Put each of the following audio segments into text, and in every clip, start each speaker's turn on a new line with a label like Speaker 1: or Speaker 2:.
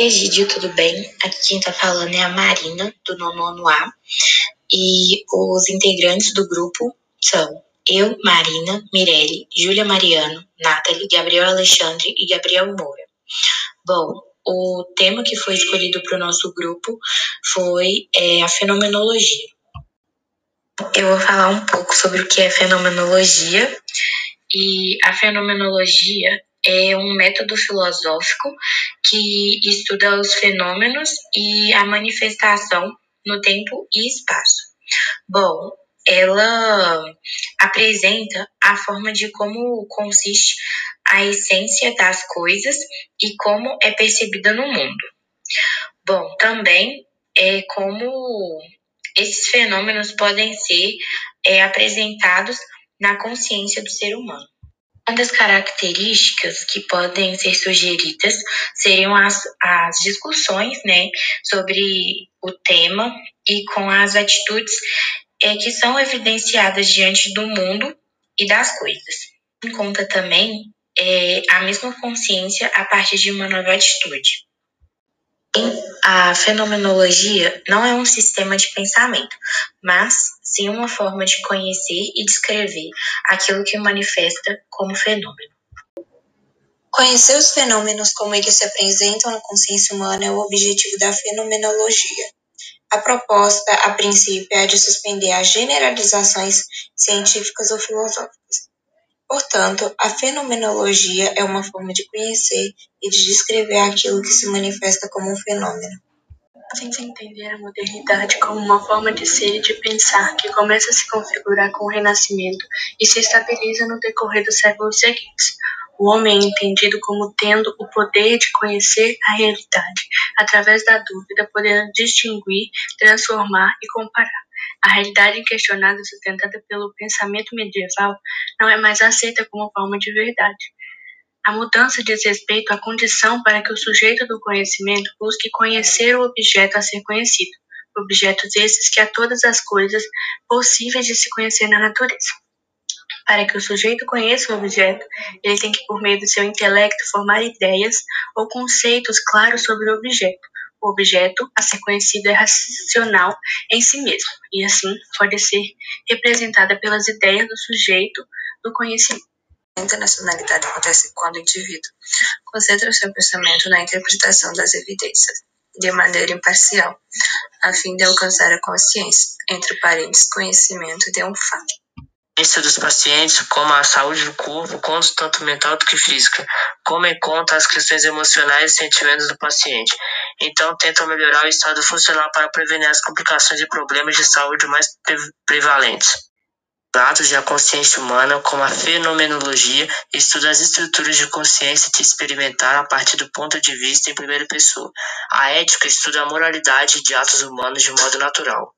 Speaker 1: Egídio, tudo bem? Aqui quem tá falando é a Marina, do nono A. E os integrantes do grupo são eu, Marina, Mirelle, Júlia Mariano, Nathalie, Gabriel Alexandre e Gabriel Moura. Bom, o tema que foi escolhido para o nosso grupo foi é, a fenomenologia. Eu vou falar um pouco sobre o que é fenomenologia. E a fenomenologia é um método filosófico que estuda os fenômenos e a manifestação no tempo e espaço. Bom, ela apresenta a forma de como consiste a essência das coisas e como é percebida no mundo. Bom, também é como esses fenômenos podem ser é, apresentados na consciência do ser humano. Uma das características que podem ser sugeridas seriam as, as discussões né, sobre o tema e com as atitudes é, que são evidenciadas diante do mundo e das coisas. Em conta também é, a mesma consciência a partir de uma nova atitude. A fenomenologia não é um sistema de pensamento, mas sim uma forma de conhecer e descrever aquilo que manifesta como fenômeno.
Speaker 2: Conhecer os fenômenos como eles se apresentam na consciência humana é o objetivo da fenomenologia. A proposta, a princípio, é a de suspender as generalizações científicas ou filosóficas. Portanto, a fenomenologia é uma forma de conhecer e de descrever aquilo que se manifesta como um fenômeno.
Speaker 3: Tenta entender a modernidade como uma forma de ser e de pensar que começa a se configurar com o Renascimento e se estabiliza no decorrer dos séculos seguintes. O homem é entendido como tendo o poder de conhecer a realidade, através da dúvida, podendo distinguir, transformar e comparar. A realidade inquestionada, sustentada pelo pensamento medieval, não é mais aceita como forma de verdade. A mudança diz respeito à condição para que o sujeito do conhecimento busque conhecer o objeto a ser conhecido, objetos esses que há todas as coisas possíveis de se conhecer na natureza. Para que o sujeito conheça o objeto, ele tem que, por meio do seu intelecto, formar ideias ou conceitos claros sobre o objeto. O objeto a ser conhecido é racional em si mesmo, e assim pode ser representada pelas ideias do sujeito do conhecimento.
Speaker 2: A internacionalidade acontece quando o indivíduo concentra seu pensamento na interpretação das evidências, de maneira imparcial, a fim de alcançar a consciência, entre parênteses, conhecimento de um fato
Speaker 4: dos pacientes, como a saúde do corpo, quanto tanto mental do que física, como em conta as questões emocionais e sentimentos do paciente. Então, tentam melhorar o estado funcional para prevenir as complicações e problemas de saúde mais prevalentes. Dados da consciência humana, como a fenomenologia, estuda as estruturas de consciência que experimentar a partir do ponto de vista em primeira pessoa. A ética estuda a moralidade de atos humanos de modo natural.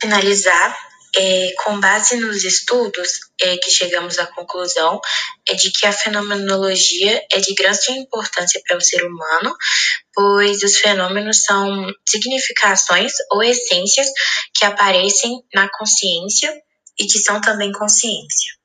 Speaker 1: Finalizar é, com base nos estudos é, que chegamos à conclusão é de que a fenomenologia é de grande importância para o ser humano, pois os fenômenos são significações ou essências que aparecem na consciência e que são também consciência.